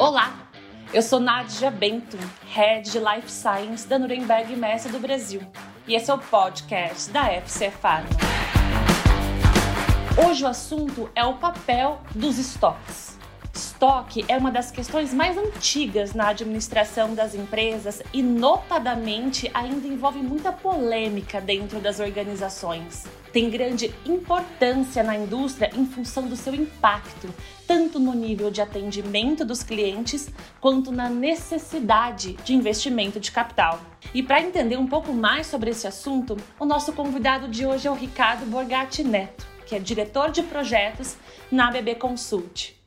Olá, eu sou Nádia Bento, Head de Life Science da Nuremberg Messa do Brasil, e esse é o podcast da FC Pharma. Hoje o assunto é o papel dos estoques estoque é uma das questões mais antigas na administração das empresas e, notadamente, ainda envolve muita polêmica dentro das organizações. Tem grande importância na indústria em função do seu impacto, tanto no nível de atendimento dos clientes quanto na necessidade de investimento de capital. E para entender um pouco mais sobre esse assunto, o nosso convidado de hoje é o Ricardo Borgatti Neto, que é diretor de projetos na BB Consult.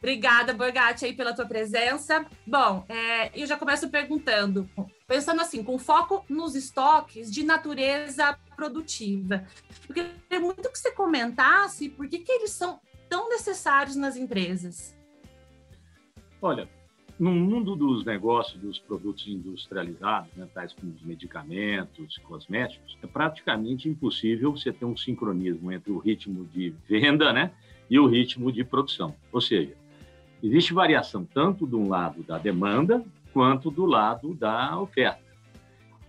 Obrigada, Borgatti, aí pela tua presença. Bom, é, eu já começo perguntando, pensando assim, com foco nos estoques de natureza produtiva. Eu queria muito que você comentasse por que, que eles são tão necessários nas empresas. Olha, no mundo dos negócios dos produtos industrializados, né, tais como os medicamentos, cosméticos, é praticamente impossível você ter um sincronismo entre o ritmo de venda né, e o ritmo de produção. Ou seja, Existe variação tanto do lado da demanda quanto do lado da oferta.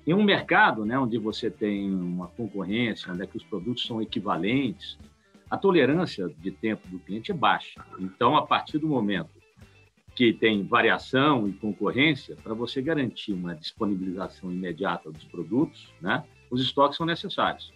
Em um mercado né, onde você tem uma concorrência, onde é que os produtos são equivalentes, a tolerância de tempo do cliente é baixa. Então, a partir do momento que tem variação e concorrência, para você garantir uma disponibilização imediata dos produtos, né, os estoques são necessários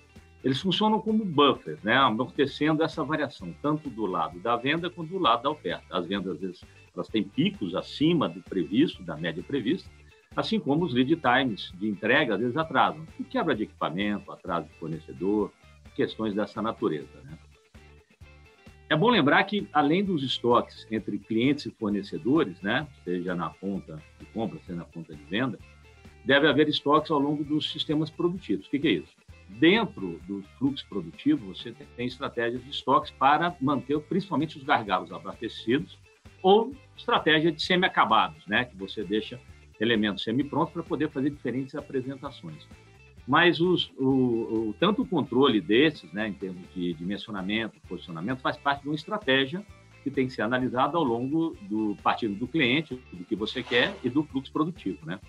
eles funcionam como buffers, né, amortecendo essa variação, tanto do lado da venda quanto do lado da oferta. As vendas, às vezes, elas têm picos acima do previsto, da média prevista, assim como os lead times de entrega, às vezes, atrasam. Quebra de equipamento, atraso de fornecedor, questões dessa natureza. Né? É bom lembrar que, além dos estoques entre clientes e fornecedores, né, seja na ponta de compra, seja na ponta de venda, deve haver estoques ao longo dos sistemas produtivos. O que é isso? Dentro do fluxo produtivo, você tem estratégias de estoques para manter principalmente os gargalos abastecidos ou estratégia de semi-acabados, né, que você deixa elementos semi-prontos para poder fazer diferentes apresentações. Mas os, o, o, tanto o controle desses, né, em termos de dimensionamento, posicionamento, faz parte de uma estratégia que tem que ser analisada ao longo do partido do cliente, do que você quer e do fluxo produtivo, né?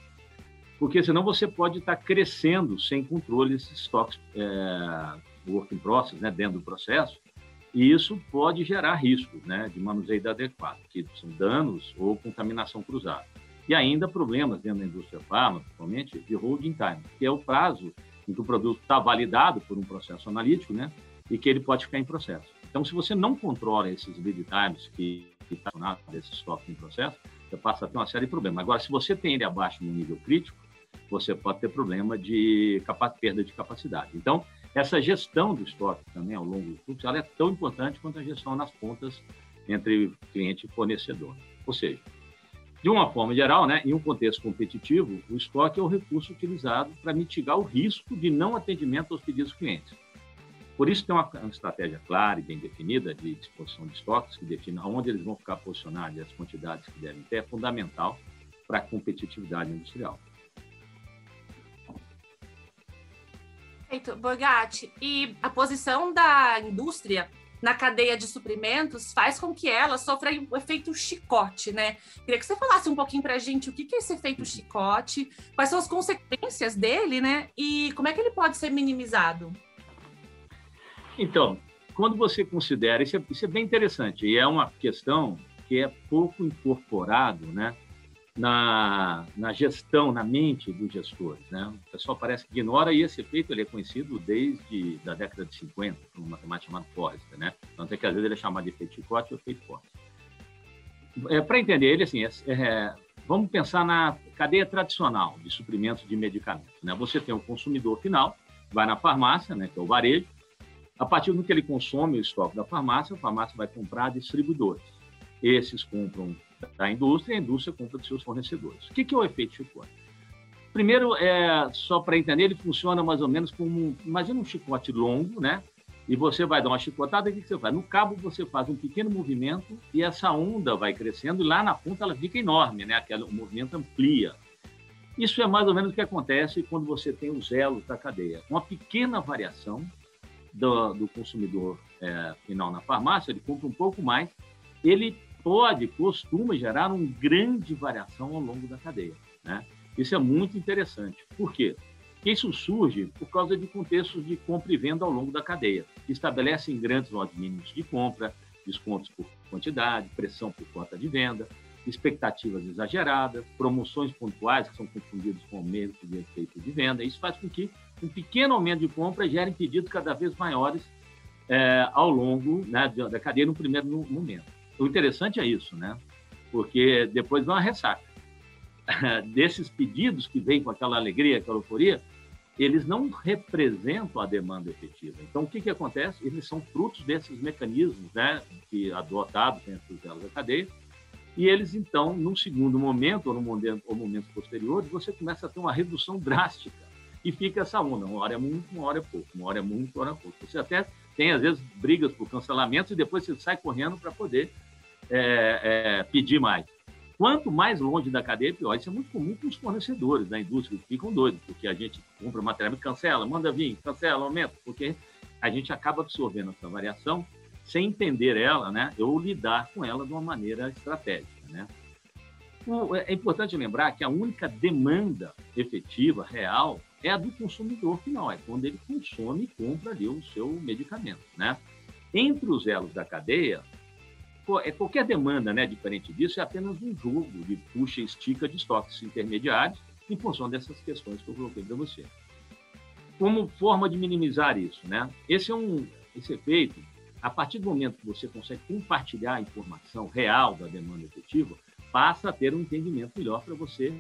Porque senão você pode estar crescendo sem controle esses estoques é, work in process, né, dentro do processo, e isso pode gerar riscos né, de manuseio inadequado, que são danos ou contaminação cruzada. E ainda problemas dentro da indústria farma, principalmente, de holding time, que é o prazo em que o produto está validado por um processo analítico né, e que ele pode ficar em processo. Então, se você não controla esses lead times que estão tá desses estoques em processo, você passa a ter uma série de problemas. Agora, se você tem ele abaixo no nível crítico, você pode ter problema de perda de capacidade. Então, essa gestão do estoque também ao longo do fluxo, ela é tão importante quanto a gestão nas pontas entre cliente e fornecedor. Ou seja, de uma forma geral, né, em um contexto competitivo, o estoque é o recurso utilizado para mitigar o risco de não atendimento aos pedidos dos clientes. Por isso, tem uma, estratégia clara e bem definida de disposição de estoques, que define aonde eles vão ficar posicionados e as quantidades que devem ter, é fundamental para a competitividade industrial. Perfeito, Borgatti. E a posição da indústria na cadeia de suprimentos faz com que ela sofra o efeito chicote, né? Queria que você falasse um pouquinho para a gente o que é esse efeito chicote, quais são as consequências dele, né? E como é que ele pode ser minimizado? Então, quando você considera, isso é, isso é bem interessante, e é uma questão que é pouco incorporado, né? Na, na gestão, na mente dos gestores. Né? O pessoal parece que ignora e esse efeito ele é conhecido desde a década de 50, por um matemático chamado Forrester. Né? Tanto é que às vezes ele é chamado de efeito chicote ou efeito Forrester. É, Para entender ele, assim, é, é, vamos pensar na cadeia tradicional de suprimentos de medicamentos. Né? Você tem o consumidor final, vai na farmácia, né, que é o varejo, a partir do que ele consome o estoque da farmácia, a farmácia vai comprar distribuidores. Esses compram da indústria e a indústria compra dos seus fornecedores. O que é o efeito chicote? Primeiro, é, só para entender, ele funciona mais ou menos como, imagina um chicote longo, né? E você vai dar uma chicotada, o que você faz? No cabo você faz um pequeno movimento e essa onda vai crescendo e lá na ponta ela fica enorme, né? Aquele, o movimento amplia. Isso é mais ou menos o que acontece quando você tem os elos da cadeia. Uma pequena variação do, do consumidor é, final na farmácia, ele compra um pouco mais, ele pode, costuma gerar uma grande variação ao longo da cadeia. Né? Isso é muito interessante. Por quê? Isso surge por causa de contextos de compra e venda ao longo da cadeia, que estabelecem grandes lotes mínimos de compra, descontos por quantidade, pressão por cota de venda, expectativas exageradas, promoções pontuais que são confundidas com aumento de efeito de venda. Isso faz com que um pequeno aumento de compra gere pedidos cada vez maiores é, ao longo né, da cadeia no primeiro momento. O interessante é isso, né? Porque depois vem uma ressaca. Desses pedidos que vêm com aquela alegria, aquela euforia, eles não representam a demanda efetiva. Então, o que, que acontece? Eles são frutos desses mecanismos né, que adotados dentro delas da cadeia, e eles, então, num segundo momento, ou no momento, momento posterior, você começa a ter uma redução drástica. E fica essa onda, uma hora é muito, uma hora é pouco, uma hora é muito, uma hora é pouco. Você até tem, às vezes, brigas por cancelamento e depois você sai correndo para poder é, é, pedir mais. Quanto mais longe da cadeia, pior. Isso é muito comum com os fornecedores da indústria, que ficam doidos, porque a gente compra material e cancela, manda vir, cancela, aumenta, porque a gente acaba absorvendo essa variação sem entender ela, né, ou lidar com ela de uma maneira estratégica. Né? É importante lembrar que a única demanda efetiva, real, é a do consumidor final, é quando ele consome e compra ali o seu medicamento. Né? Entre os elos da cadeia, é qualquer demanda né, diferente disso é apenas um jogo de puxa e estica de estoques intermediários em função dessas questões que eu coloquei para você. Como forma de minimizar isso, né? Esse é um esse efeito a partir do momento que você consegue compartilhar a informação real da demanda efetiva, passa a ter um entendimento melhor para você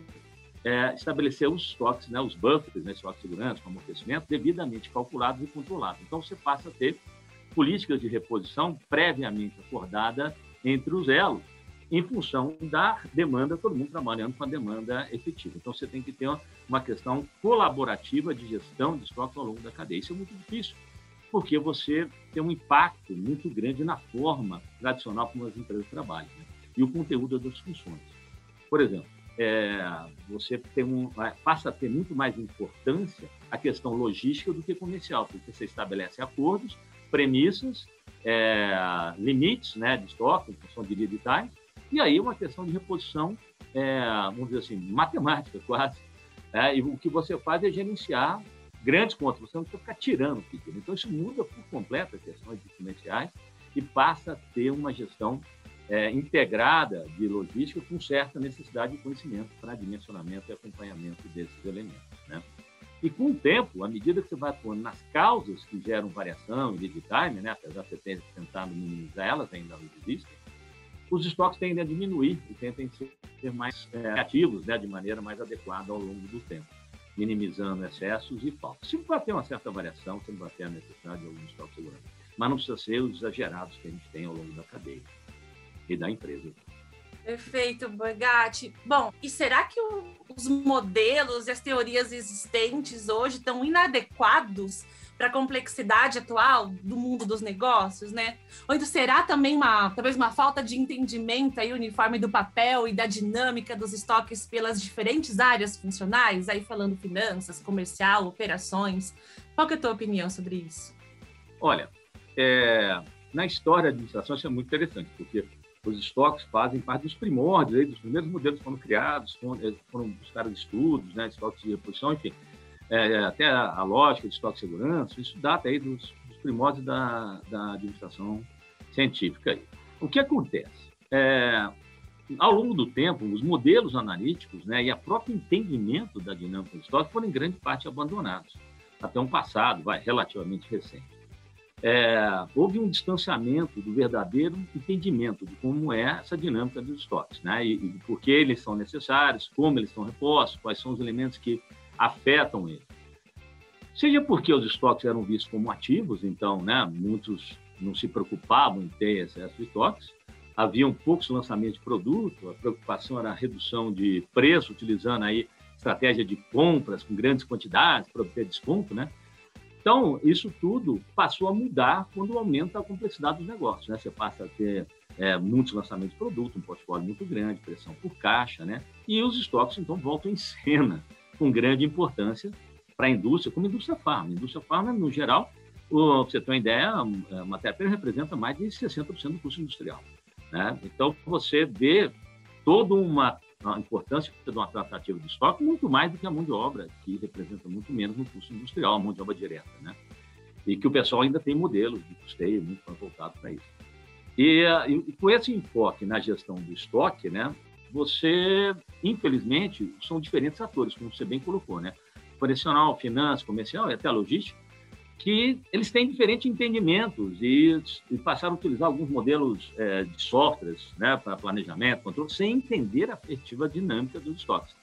é, estabelecer os estoques, né, os buffers, né, estoque de segurança, com amortecimento, devidamente calculados e controlados. Então, você passa a ter políticas de reposição previamente acordada entre os elos, em função da demanda, todo mundo trabalhando com a demanda efetiva. Então, você tem que ter uma, questão colaborativa de gestão de estoques ao longo da cadeia. Isso é muito difícil, porque você tem um impacto muito grande na forma tradicional como as empresas trabalham né? e o conteúdo das funções. Por exemplo, é, você um, passa a ter muito mais importância a questão logística do que comercial, porque você estabelece acordos, premissas, é, limites né, de estoque, em função de lead time, e aí uma questão de reposição, é, vamos dizer assim, matemática quase. Né? E o que você faz é gerenciar grandes contas, você não precisa ficar tirando pequeno. Então, isso muda por completo as questões comerciais e passa a ter uma gestão é, integrada de logística com certa necessidade de conhecimento para dimensionamento e acompanhamento desses elementos. Né? E com o tempo, à medida que você vai atuando nas causas que geram variação e lead time, né, apesar de você ter tentado minimizar elas, ainda não existem, os estoques tendem a diminuir e tendem a ser mais é, ativos né, de maneira mais adequada ao longo do tempo minimizando excessos e faltas. Sempre vai ter uma certa variação, sempre vai ter a necessidade de algum estoque de segurança, mas não precisa ser os exagerados que a gente tem ao longo da cadeia e da empresa. Perfeito, Borgatti. Bom, e será que o, os modelos e as teorias existentes hoje estão inadequados para a complexidade atual do mundo dos negócios, né? Ou então será também uma, talvez uma falta de entendimento aí uniforme do papel e da dinâmica dos estoques pelas diferentes áreas funcionais, aí falando finanças, comercial, operações. Qual que é a tua opinião sobre isso? Olha, é, na história da administração isso é muito interessante, porque os estoques fazem parte dos primórdios, aí, dos primeiros modelos que foram criados, foram, foram buscados estudos, né, estoques de reposição, enfim é, até a, a, lógica de estoque de segurança, isso data aí dos, dos primórdios da, da, administração científica. Aí. O que acontece? É, ao longo do tempo, os modelos analíticos né, e a próprio entendimento da dinâmica do estoque foram em grande parte abandonados, até um passado vai, relativamente recente. É, houve um distanciamento do verdadeiro entendimento de como é essa dinâmica dos estoques, né, e, e por que eles são necessários, como eles são repostos, quais são os elementos que afetam ele. Seja porque os estoques eram vistos como ativos, então né, muitos não se preocupavam em ter excesso de estoques, haviam poucos lançamentos de produto, a preocupação era a redução de preço, utilizando aí estratégia de compras com grandes quantidades para obter desconto, né? Então, isso tudo passou a mudar quando aumenta a complexidade dos negócios, né? Você passa a ter é, muitos lançamentos de produto, um portfólio muito grande, pressão por caixa, né? E os estoques, então, voltam em cena com grande importância para a indústria, como a indústria farma. A indústria farma, no geral, Para você ter uma ideia, a matéria-prima representa mais de 60% do custo industrial. Né? Então, você vê toda uma a importância de uma tratativa de estoque muito mais do que a mão de obra, que representa muito menos no custo industrial, a mão de obra direta, né? E que o pessoal ainda tem modelos de custeio muito voltados para isso. E, e, com esse enfoque na gestão do estoque, né, você, infelizmente, são diferentes atores, como você bem colocou, né? Operacional, finanças, comercial e até logística, que eles têm diferentes entendimentos e, e passaram a utilizar alguns modelos é, de softwares né, para planejamento, controle, sem entender a efetiva dinâmica dos estoques.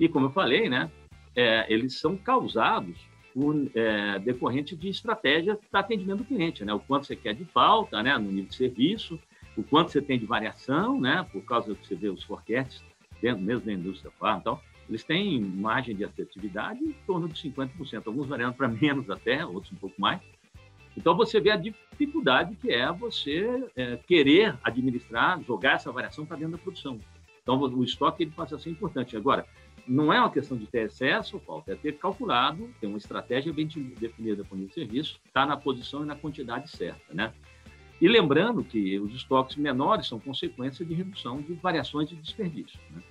E, como eu falei, né, é, eles são causados por, é, decorrente de estratégia para atendimento do cliente, né? O quanto você quer de falta, né? No nível de serviço, o quanto você tem de variação, né? Por causa que você vê os forecasts dentro mesmo da indústria farm, então eles têm margem de assertividade em torno de 50%, alguns variando para menos até, outros um pouco mais. Então você vê a dificuldade que é você é, querer administrar, jogar essa variação para dentro da produção. Então o estoque ele passa a ser importante. Agora, não é uma questão de ter excesso ou falta, é ter calculado, ter uma estratégia bem definida para o serviço, estar tá na posição e na quantidade certa, né? E lembrando que os estoques menores são consequência de redução de variações de desperdício, né?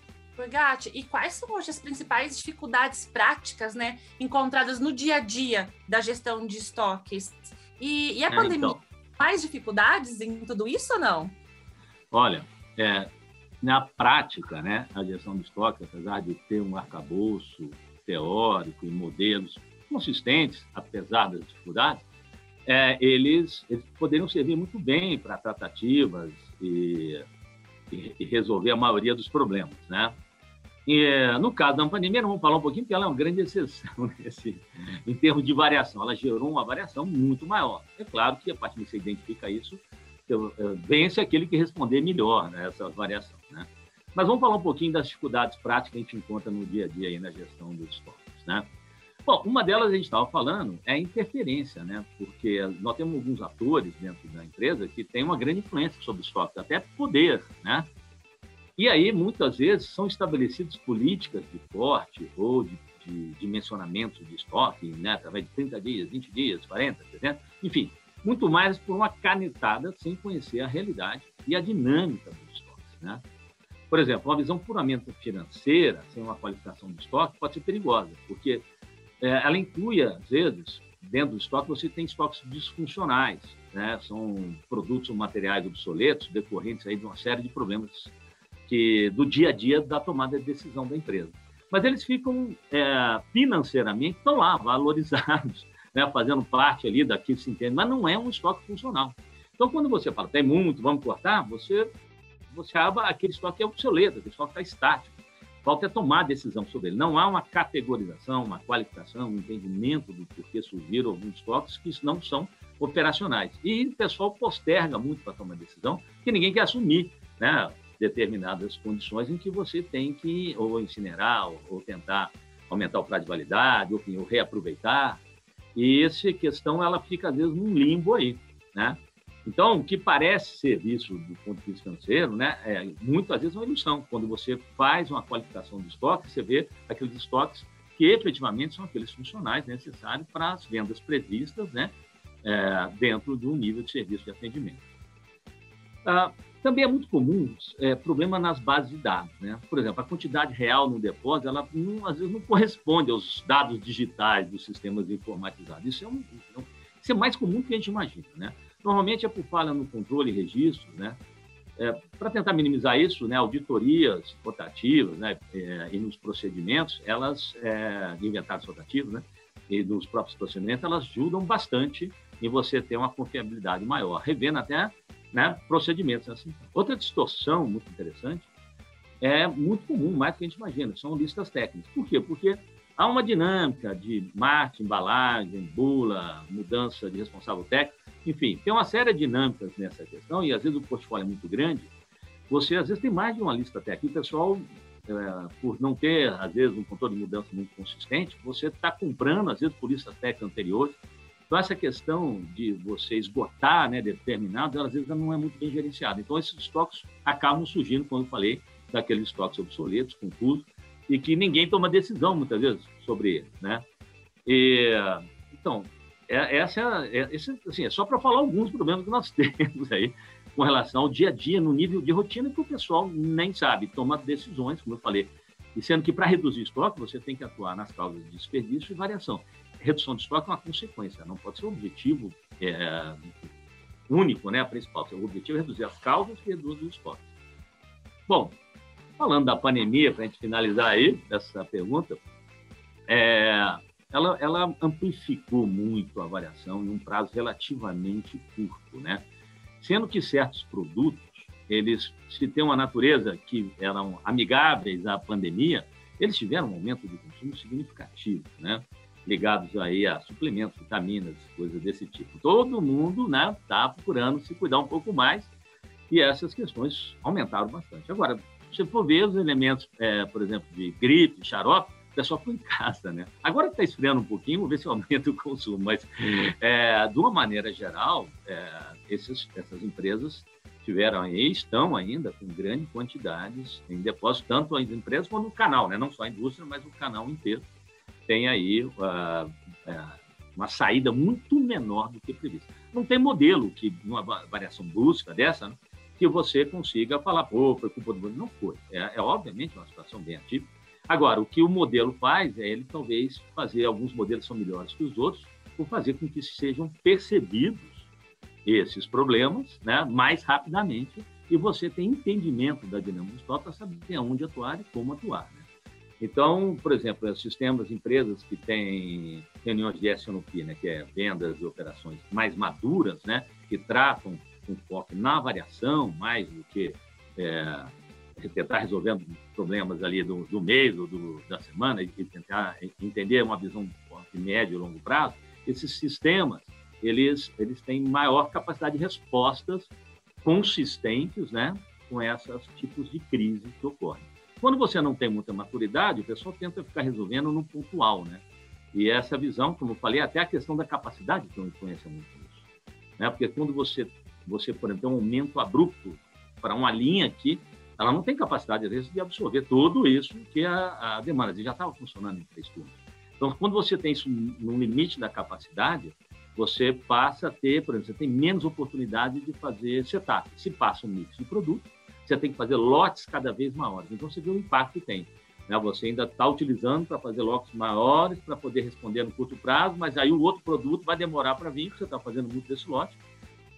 Gatti, e quais são hoje as principais dificuldades práticas, né, encontradas no dia a dia da gestão de estoques? E, e a é, pandemia, então, mais dificuldades em tudo isso ou não? Olha, é, na prática, né, a gestão de estoque, apesar de ter um arcabouço teórico e modelos consistentes, apesar das dificuldades, é, eles, eles, poderiam servir muito bem para tratativas e, e, e, resolver a maioria dos problemas, né? No caso da pandemia, vamos falar um pouquinho, porque ela é uma grande exceção nesse, em termos de variação. Ela gerou uma variação muito maior. É claro que a partir que você identifica isso, vence aquele que responder melhor né, essa variação. Né? Mas vamos falar um pouquinho das dificuldades práticas que a gente encontra no dia a dia aí na gestão dos estoques. Né? Bom, uma delas a gente estava falando é a interferência, né? porque nós temos alguns atores dentro da empresa que têm uma grande influência sobre o estoque, até poder. Né? E aí, muitas vezes, são estabelecidas políticas de corte ou de, de dimensionamento de estoque, né? através de 30 dias, 20 dias, 40, 60, enfim, muito mais por uma canetada sem conhecer a realidade e a dinâmica dos estoques. Né? Por exemplo, uma visão puramente financeira, sem uma qualificação do estoque, pode ser perigosa, porque é, ela inclui, às vezes, dentro do estoque, você tem estoques disfuncionais, né? são produtos ou materiais obsoletos decorrentes aí de uma série de problemas que do dia a dia da tomada de decisão da empresa. Mas eles ficam é, financeiramente, estão lá, valorizados, né, fazendo parte ali daquilo que se entende, mas não é um estoque funcional. Então, quando você fala, tem muito, vamos cortar, você, você acaba, aquele estoque é obsoleto, aquele estoque está estático. Falta é tomar decisão sobre ele. Não há uma categorização, uma qualificação, um entendimento do porquê surgiram alguns estoques que não são operacionais. E o pessoal posterga muito para tomar decisão, que ninguém quer assumir né, determinadas condições em que você tem que ou incinerar ou, tentar aumentar o prazo de validade, ou, ou reaproveitar. E essa questão ela fica às vezes num limbo aí, né? Então, o que parece ser visto do ponto de vista financeiro, né, é muitas vezes é uma ilusão. Quando você faz uma qualificação de estoque, você vê aqueles estoques que efetivamente são aqueles funcionais necessários para as vendas previstas, né, é, dentro do nível de serviço de atendimento. Ah, também é muito comum é, problema nas bases de dados. Né? Por exemplo, a quantidade real no depósito, ela não, às vezes não corresponde aos dados digitais dos sistemas informatizados. Isso é, um, é isso é mais comum do que a gente imagina. Né? Normalmente é por falha no controle e registro. Né? É, Para tentar minimizar isso, né, auditorias rotativas né, é, e nos procedimentos, elas, é, de inventários rotativos né, e dos próprios procedimentos, elas ajudam bastante em você ter uma confiabilidade maior, revendo até né, procedimentos. Assim. Outra distorção muito interessante é muito comum, mais do que a gente imagina, são listas técnicas. Por quê? Porque há uma dinâmica de marketing, embalagem, bula, mudança de responsável técnico, enfim, tem uma série de dinâmicas nessa questão e às vezes o portfólio é muito grande, você às vezes tem mais de uma lista técnica. O pessoal, é, por não ter, às vezes, um controle de mudança muito consistente, você está comprando, às vezes, por listas técnicas anteriores, então, essa questão de você esgotar né, determinados, às vezes não é muito bem gerenciada. Então, esses estoques acabam surgindo, como eu falei, daqueles estoques obsoletos, confusos, e que ninguém toma decisão, muitas vezes, sobre eles. Né? E, então, é, essa é, esse, assim, é só para falar alguns problemas que nós temos aí com relação ao dia a dia, no nível de rotina que o pessoal nem sabe, toma decisões, como eu falei. E sendo que para reduzir estoque, você tem que atuar nas causas de desperdício e variação. Redução de estoque é uma consequência, não pode ser o objetivo é, único, né, principal. O objetivo é reduzir as causas que reduzem o estoque. Bom, falando da pandemia, para a gente finalizar aí essa pergunta, é, ela, ela amplificou muito a variação em um prazo relativamente curto, né? Sendo que certos produtos, eles, se têm uma natureza que eram amigáveis à pandemia, eles tiveram um aumento de consumo significativo, né? Ligados aí a suplementos, vitaminas, coisas desse tipo. Todo mundo, né, está procurando se cuidar um pouco mais e essas questões aumentaram bastante. Agora, se for ver os elementos, é, por exemplo, de gripe, xarope, o pessoal ficou em casa, né? Agora está esfriando um pouquinho, vamos ver se aumenta o consumo, mas é, de uma maneira geral, é, esses, essas empresas tiveram e estão ainda com grandes quantidades em depósito, tanto as empresas quanto o canal, né? Não só a indústria, mas o canal inteiro tem aí uh, uma saída muito menor do que previsto. Não tem modelo que, uma variação brusca dessa, né, que você consiga falar, pô, foi culpa do Não foi. É, é obviamente uma situação bem atípica, Agora, o que o modelo faz é ele talvez fazer, alguns modelos são melhores que os outros, por fazer com que sejam percebidos esses problemas né, mais rapidamente e você tem entendimento da dinâmica do para saber onde atuar e como atuar. Né? Então, por exemplo, os sistemas, empresas que têm reuniões de SNOP, né, que é vendas e operações mais maduras, né, que tratam com foco na variação mais do que é, tentar resolver problemas ali do, do mês ou do, da semana e tentar entender uma visão de médio e longo prazo, esses sistemas eles eles têm maior capacidade de respostas consistentes, né, com esses tipos de crise que ocorrem. Quando você não tem muita maturidade, o pessoal tenta ficar resolvendo no pontual, né? E essa visão, como eu falei, até a questão da capacidade que influencia muito isso, né? Porque quando você você por exemplo tem um aumento abrupto para uma linha aqui, ela não tem capacidade, às vezes, de absorver tudo isso que a, a demanda. já estava funcionando em três turnos. Então, quando você tem isso no limite da capacidade, você passa a ter, por exemplo, você tem menos oportunidade de fazer setup. Se passa um mix de produto, você tem que fazer lotes cada vez maiores. Então, você vê o impacto que tem. Né? Você ainda está utilizando para fazer lotes maiores, para poder responder no curto prazo, mas aí o outro produto vai demorar para vir, porque você está fazendo muito desse lote,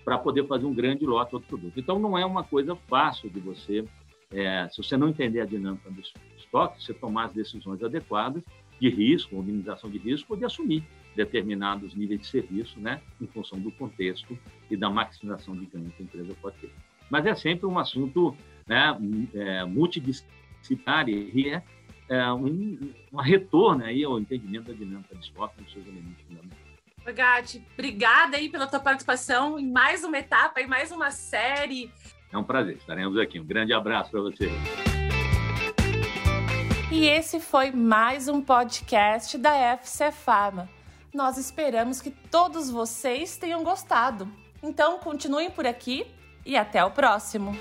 para poder fazer um grande lote outro produto. Então, não é uma coisa fácil de você é, se você não entender a dinâmica do estoque, você tomar as decisões adequadas de risco, minimização de risco, de assumir determinados níveis de serviço, né, em função do contexto e da maximização de ganho que a empresa pode ter. Mas é sempre um assunto né, é, multidisciplinar e é, é um, um retorno aí ao entendimento da dinâmica do estoque nos seus elementos fundamentais. Gatti, obrigada aí pela tua participação em mais uma etapa, em mais uma série é um prazer, estaremos aqui. Um grande abraço para você. E esse foi mais um podcast da FC Pharma. Nós esperamos que todos vocês tenham gostado. Então, continuem por aqui e até o próximo.